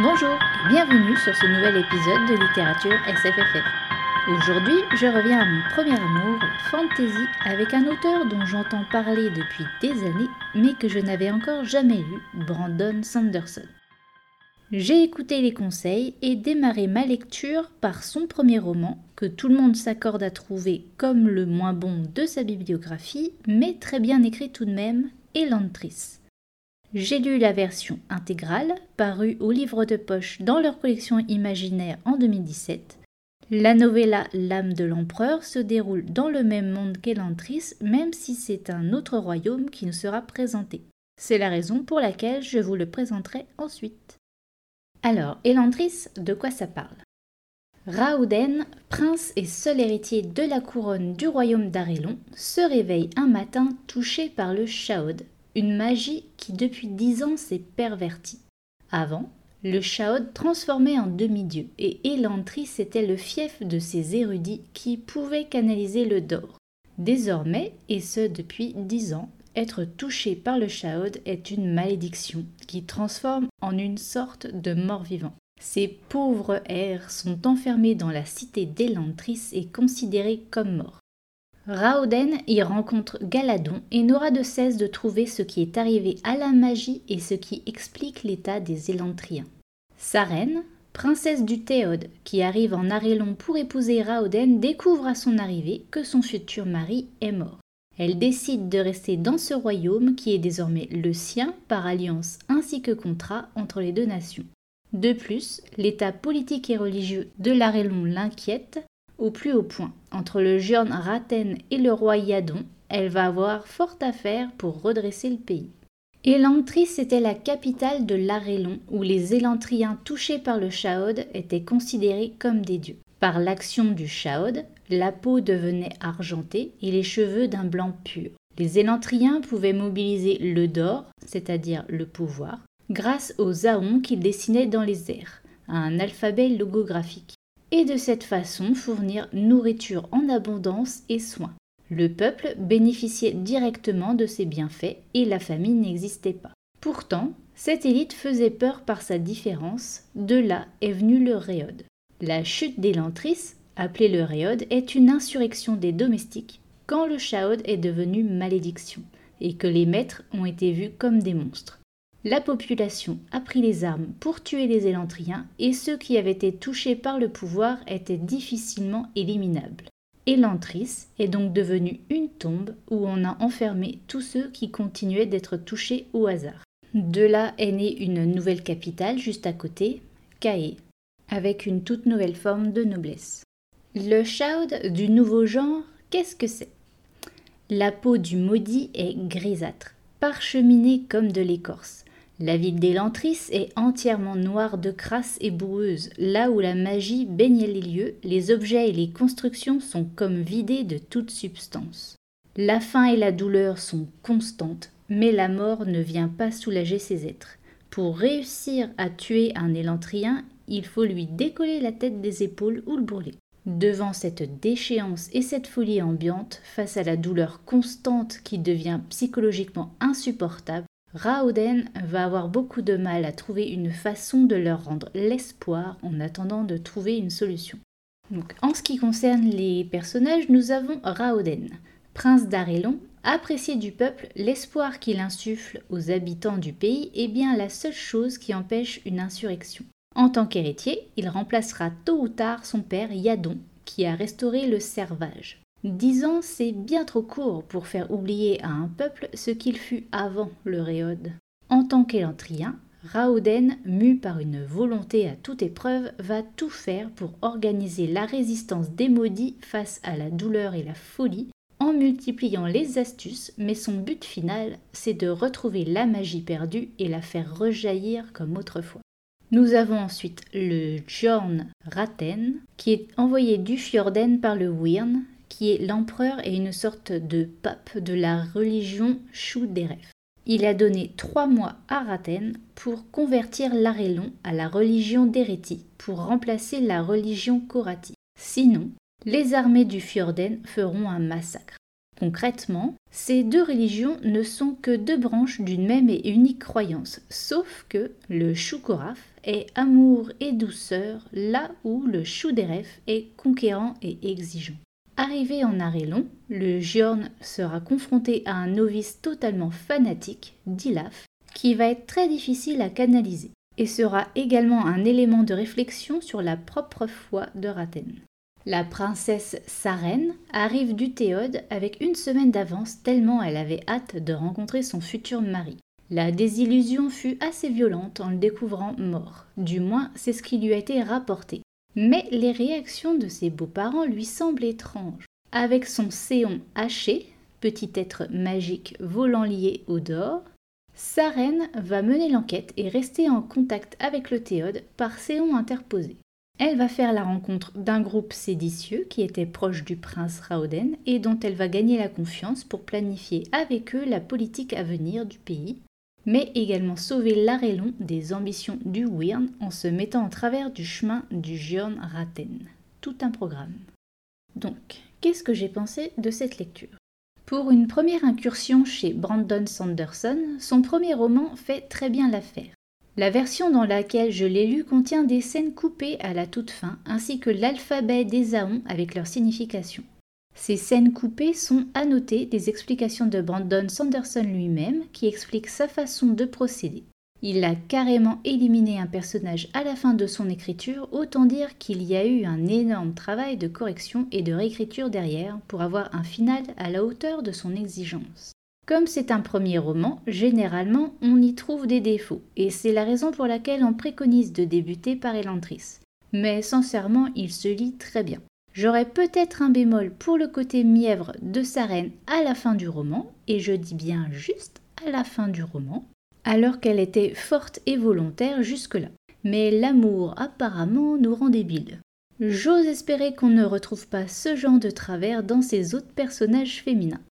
Bonjour et bienvenue sur ce nouvel épisode de littérature SFFF. Aujourd'hui, je reviens à mon premier amour, fantasy, avec un auteur dont j'entends parler depuis des années, mais que je n'avais encore jamais lu, Brandon Sanderson. J'ai écouté les conseils et démarré ma lecture par son premier roman, que tout le monde s'accorde à trouver comme le moins bon de sa bibliographie, mais très bien écrit tout de même, Elantris. J'ai lu la version intégrale, parue au livre de poche dans leur collection imaginaire en 2017. La novella L'âme de l'empereur se déroule dans le même monde qu'Elantris, même si c'est un autre royaume qui nous sera présenté. C'est la raison pour laquelle je vous le présenterai ensuite. Alors, Elantris, de quoi ça parle? Raouden, prince et seul héritier de la couronne du royaume d'Arélon, se réveille un matin touché par le Chaod, une magie qui depuis dix ans s'est pervertie. Avant, le Chaod transformait en demi-dieu, et Elantris était le fief de ces érudits qui pouvaient canaliser le Dor. Désormais, et ce depuis dix ans, être touché par le Chaod est une malédiction qui transforme en une sorte de mort-vivant. Ces pauvres airs sont enfermés dans la cité d'Elantris et considérés comme morts. Raoden y rencontre Galadon et n'aura de cesse de trouver ce qui est arrivé à la magie et ce qui explique l'état des Élantriens. Sa reine, princesse du Théode, qui arrive en Arélon pour épouser Raoden, découvre à son arrivée que son futur mari est mort. Elle décide de rester dans ce royaume qui est désormais le sien par alliance ainsi que contrat entre les deux nations. De plus, l'état politique et religieux de l'Arélon l'inquiète au plus haut point. Entre le Giorn Raten et le roi Yadon, elle va avoir fort à faire pour redresser le pays. Elantris était la capitale de l'Arélon, où les Élantriens touchés par le Chaod étaient considérés comme des dieux. Par l'action du Chaod, la peau devenait argentée et les cheveux d'un blanc pur. Les Élantriens pouvaient mobiliser le dor, c'est-à-dire le pouvoir, grâce aux aons qu'ils dessinaient dans les airs, un alphabet logographique et de cette façon fournir nourriture en abondance et soins. Le peuple bénéficiait directement de ces bienfaits et la famine n'existait pas. Pourtant, cette élite faisait peur par sa différence, de là est venu le réode. La chute d'Elantris, appelée le réode, est une insurrection des domestiques quand le chaod est devenu malédiction et que les maîtres ont été vus comme des monstres. La population a pris les armes pour tuer les Élantriens et ceux qui avaient été touchés par le pouvoir étaient difficilement éliminables. Elantris est donc devenue une tombe où on a enfermé tous ceux qui continuaient d'être touchés au hasard. De là est née une nouvelle capitale juste à côté, Caé, avec une toute nouvelle forme de noblesse. Le Shaud du nouveau genre, qu'est-ce que c'est? La peau du maudit est grisâtre, parcheminée comme de l'écorce. La ville d'Elantris est entièrement noire de crasse et boueuse. Là où la magie baigne les lieux, les objets et les constructions sont comme vidés de toute substance. La faim et la douleur sont constantes, mais la mort ne vient pas soulager ces êtres. Pour réussir à tuer un élantrien, il faut lui décoller la tête des épaules ou le brûler. Devant cette déchéance et cette folie ambiante, face à la douleur constante qui devient psychologiquement insupportable, Raoden va avoir beaucoup de mal à trouver une façon de leur rendre l'espoir en attendant de trouver une solution. En ce qui concerne les personnages, nous avons Raoden, prince d'Arélon, apprécié du peuple, l'espoir qu'il insuffle aux habitants du pays est bien la seule chose qui empêche une insurrection. En tant qu'héritier, il remplacera tôt ou tard son père Yadon, qui a restauré le servage. Dix ans, c'est bien trop court pour faire oublier à un peuple ce qu'il fut avant le Réode. En tant qu'élantrien, Raoden, mu par une volonté à toute épreuve, va tout faire pour organiser la résistance des maudits face à la douleur et la folie, en multipliant les astuces, mais son but final, c'est de retrouver la magie perdue et la faire rejaillir comme autrefois. Nous avons ensuite le Jorn Raten, qui est envoyé du Fjorden par le Wyrn, qui est l'empereur et une sorte de pape de la religion Shu-Deref. Il a donné trois mois à Raten pour convertir l'Arélon à la religion d'Erethi, pour remplacer la religion Korati. Sinon, les armées du Fjorden feront un massacre. Concrètement, ces deux religions ne sont que deux branches d'une même et unique croyance, sauf que le Shukoraf est amour et douceur, là où le Shuderef est conquérant et exigeant. Arrivé en Arélon, le Giorn sera confronté à un novice totalement fanatique, Dilaf, qui va être très difficile à canaliser, et sera également un élément de réflexion sur la propre foi de Raten. La princesse Sarène arrive du Théode avec une semaine d'avance tellement elle avait hâte de rencontrer son futur mari. La désillusion fut assez violente en le découvrant mort, du moins c'est ce qui lui a été rapporté. Mais les réactions de ses beaux-parents lui semblent étranges. Avec son séon haché, petit être magique volant lié au dehors, Sarène va mener l'enquête et rester en contact avec le Théode par séon interposé. Elle va faire la rencontre d'un groupe séditieux qui était proche du prince Raoden et dont elle va gagner la confiance pour planifier avec eux la politique à venir du pays, mais également sauver l'Arélon des ambitions du Wyrn en se mettant en travers du chemin du Giorn Raten. Tout un programme. Donc, qu'est-ce que j'ai pensé de cette lecture? Pour une première incursion chez Brandon Sanderson, son premier roman fait très bien l'affaire. La version dans laquelle je l'ai lu contient des scènes coupées à la toute fin, ainsi que l'alphabet des Aons avec leur signification. Ces scènes coupées sont annotées des explications de Brandon Sanderson lui-même, qui explique sa façon de procéder. Il a carrément éliminé un personnage à la fin de son écriture, autant dire qu'il y a eu un énorme travail de correction et de réécriture derrière pour avoir un final à la hauteur de son exigence. Comme c'est un premier roman, généralement on y trouve des défauts, et c'est la raison pour laquelle on préconise de débuter par Elantris. Mais sincèrement, il se lit très bien. J'aurais peut-être un bémol pour le côté mièvre de sa reine à la fin du roman, et je dis bien juste à la fin du roman, alors qu'elle était forte et volontaire jusque-là. Mais l'amour apparemment nous rend débiles. J'ose espérer qu'on ne retrouve pas ce genre de travers dans ces autres personnages féminins.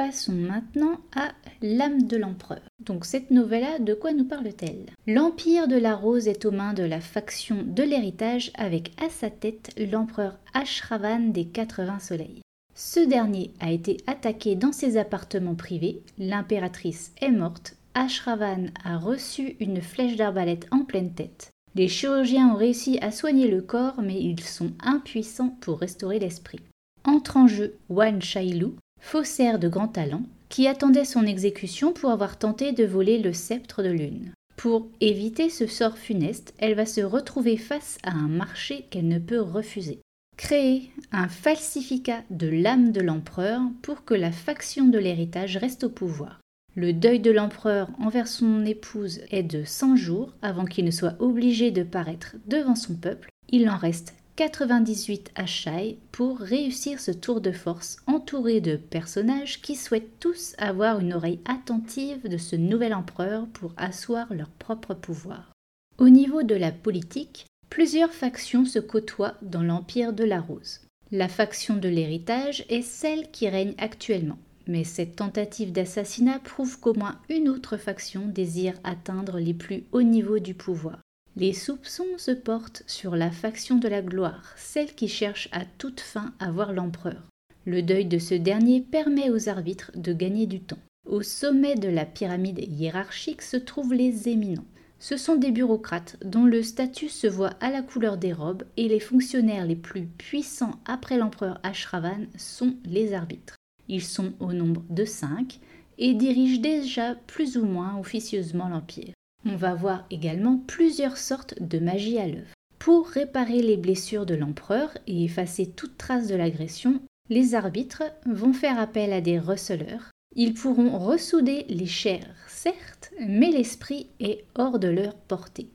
Passons maintenant à L'âme de l'empereur. Donc cette novella, de quoi nous parle-t-elle? L'empire de la rose est aux mains de la faction de l'héritage avec à sa tête l'empereur Ashravan des 80 soleils. Ce dernier a été attaqué dans ses appartements privés, l'impératrice est morte, Ashravan a reçu une flèche d'arbalète en pleine tête. Les chirurgiens ont réussi à soigner le corps, mais ils sont impuissants pour restaurer l'esprit. Entre en jeu Wan Shailu, faussaire de grand talent, qui attendait son exécution pour avoir tenté de voler le sceptre de lune. Pour éviter ce sort funeste, elle va se retrouver face à un marché qu'elle ne peut refuser. Créer un falsificat de l'âme de l'empereur pour que la faction de l'héritage reste au pouvoir. Le deuil de l'empereur envers son épouse est de 100 jours avant qu'il ne soit obligé de paraître devant son peuple. Il en reste 98 à Shai pour réussir ce tour de force entouré de personnages qui souhaitent tous avoir une oreille attentive de ce nouvel empereur pour asseoir leur propre pouvoir. Au niveau de la politique, plusieurs factions se côtoient dans l'empire de la rose. La faction de l'héritage est celle qui règne actuellement, mais cette tentative d'assassinat prouve qu'au moins une autre faction désire atteindre les plus hauts niveaux du pouvoir. Les soupçons se portent sur la faction de la gloire, celle qui cherche à toute fin à voir l'empereur. Le deuil de ce dernier permet aux arbitres de gagner du temps. Au sommet de la pyramide hiérarchique se trouvent les éminents. Ce sont des bureaucrates dont le statut se voit à la couleur des robes et les fonctionnaires les plus puissants après l'empereur Ashravan sont les arbitres. Ils sont au nombre de cinq et dirigent déjà plus ou moins officieusement l'empire. On va voir également plusieurs sortes de magie à l'œuvre. Pour réparer les blessures de l'empereur et effacer toute trace de l'agression, les arbitres vont faire appel à des receleurs. Ils pourront ressouder les chairs, certes, mais l'esprit est hors de leur portée.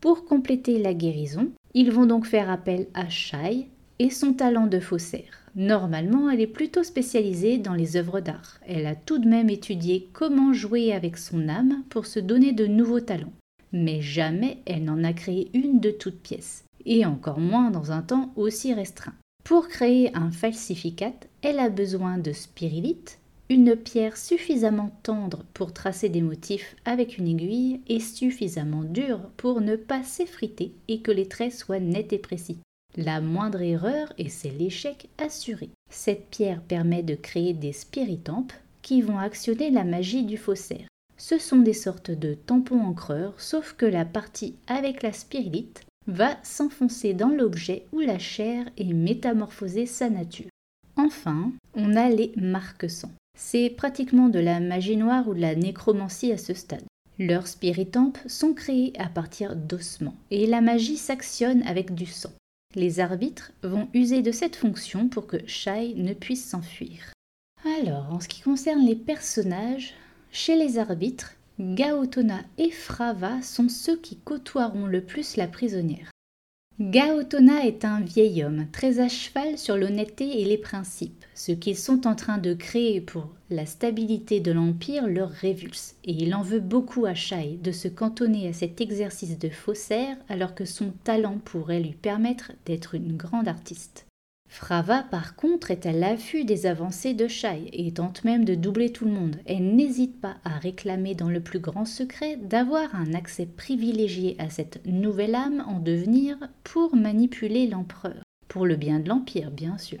Pour compléter la guérison, ils vont donc faire appel à Shai et son talent de faussaire. Normalement, elle est plutôt spécialisée dans les œuvres d'art. Elle a tout de même étudié comment jouer avec son âme pour se donner de nouveaux talents. Mais jamais elle n'en a créé une de toutes pièces, et encore moins dans un temps aussi restreint. Pour créer un falsificat, elle a besoin de spirilite, une pierre suffisamment tendre pour tracer des motifs avec une aiguille et suffisamment dure pour ne pas s'effriter et que les traits soient nets et précis. La moindre erreur et c'est l'échec assuré. Cette pierre permet de créer des spiritampes qui vont actionner la magie du faussaire. Ce sont des sortes de tampons encreurs, sauf que la partie avec la spirite va s'enfoncer dans l'objet où la chair est métamorphosée sa nature. Enfin, on a les marques-sang. C'est pratiquement de la magie noire ou de la nécromancie à ce stade. Leurs spiritampes sont créés à partir d'ossements et la magie s'actionne avec du sang. Les arbitres vont user de cette fonction pour que Shai ne puisse s'enfuir. Alors, en ce qui concerne les personnages, chez les arbitres, Gaotona et Frava sont ceux qui côtoieront le plus la prisonnière. Gaotona est un vieil homme, très à cheval sur l'honnêteté et les principes. Ce qu'ils sont en train de créer pour la stabilité de l'Empire leur révulse, et il en veut beaucoup à Shai de se cantonner à cet exercice de faussaire alors que son talent pourrait lui permettre d'être une grande artiste. Frava, par contre, est à l'affût des avancées de Shai et tente même de doubler tout le monde. Elle n'hésite pas à réclamer dans le plus grand secret d'avoir un accès privilégié à cette nouvelle âme en devenir pour manipuler l'empereur. Pour le bien de l'Empire, bien sûr.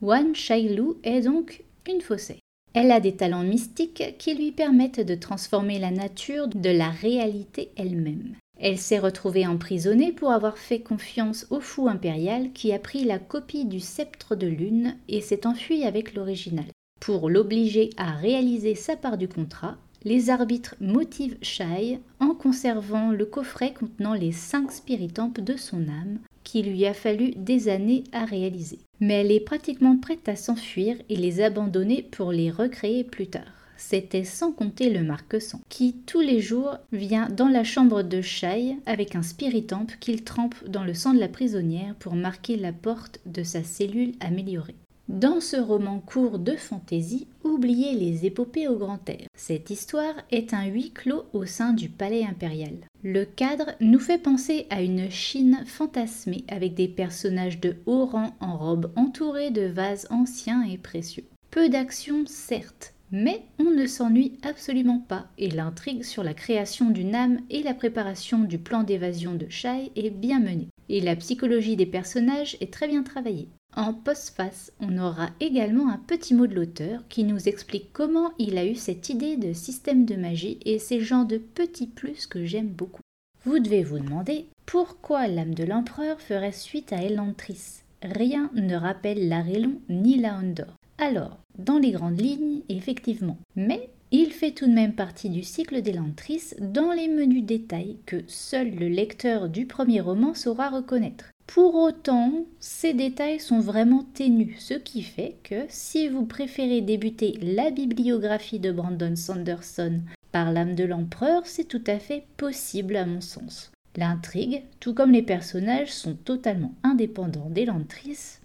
Wan Shailu est donc une faussaire. Elle a des talents mystiques qui lui permettent de transformer la nature de la réalité elle-même. Elle s'est retrouvée emprisonnée pour avoir fait confiance au fou impérial qui a pris la copie du sceptre de lune et s'est enfui avec l'original. Pour l'obliger à réaliser sa part du contrat, les arbitres motivent Shai en conservant le coffret contenant les cinq spiritampes de son âme, qui lui a fallu des années à réaliser. Mais elle est pratiquement prête à s'enfuir et les abandonner pour les recréer plus tard c'était sans compter le marquesang, qui tous les jours vient dans la chambre de Shai avec un spiritampe qu'il trempe dans le sang de la prisonnière pour marquer la porte de sa cellule améliorée. Dans ce roman court de fantaisie, oubliez les épopées au grand air. Cette histoire est un huis clos au sein du palais impérial. Le cadre nous fait penser à une Chine fantasmée avec des personnages de haut rang en robe entourés de vases anciens et précieux. Peu d'action, certes, mais on ne s'ennuie absolument pas et l'intrigue sur la création d'une âme et la préparation du plan d'évasion de Shai est bien menée. Et la psychologie des personnages est très bien travaillée. En postface, on aura également un petit mot de l'auteur qui nous explique comment il a eu cette idée de système de magie et ces genres de petits plus que j'aime beaucoup. Vous devez vous demander pourquoi l'âme de l'empereur ferait suite à Elantris. Rien ne rappelle l'Arélon ni la Hondor. Alors, dans les grandes lignes, effectivement. Mais il fait tout de même partie du cycle d'Elantris dans les menus détails que seul le lecteur du premier roman saura reconnaître. Pour autant, ces détails sont vraiment ténus, ce qui fait que si vous préférez débuter la bibliographie de Brandon Sanderson par l'âme de l'empereur, c'est tout à fait possible à mon sens. L'intrigue, tout comme les personnages, sont totalement indépendants d'Elantris.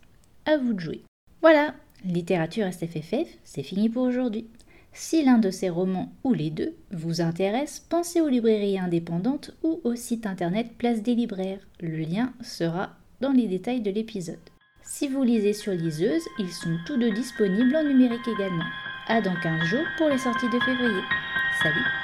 À vous de jouer. Voilà, Littérature SFFF, c'est fini pour aujourd'hui. Si l'un de ces romans ou les deux vous intéresse, pensez aux librairies indépendantes ou au site internet Place des libraires. Le lien sera dans les détails de l'épisode. Si vous lisez sur liseuse, ils sont tous deux disponibles en numérique également. À dans 15 jours pour les sorties de février. Salut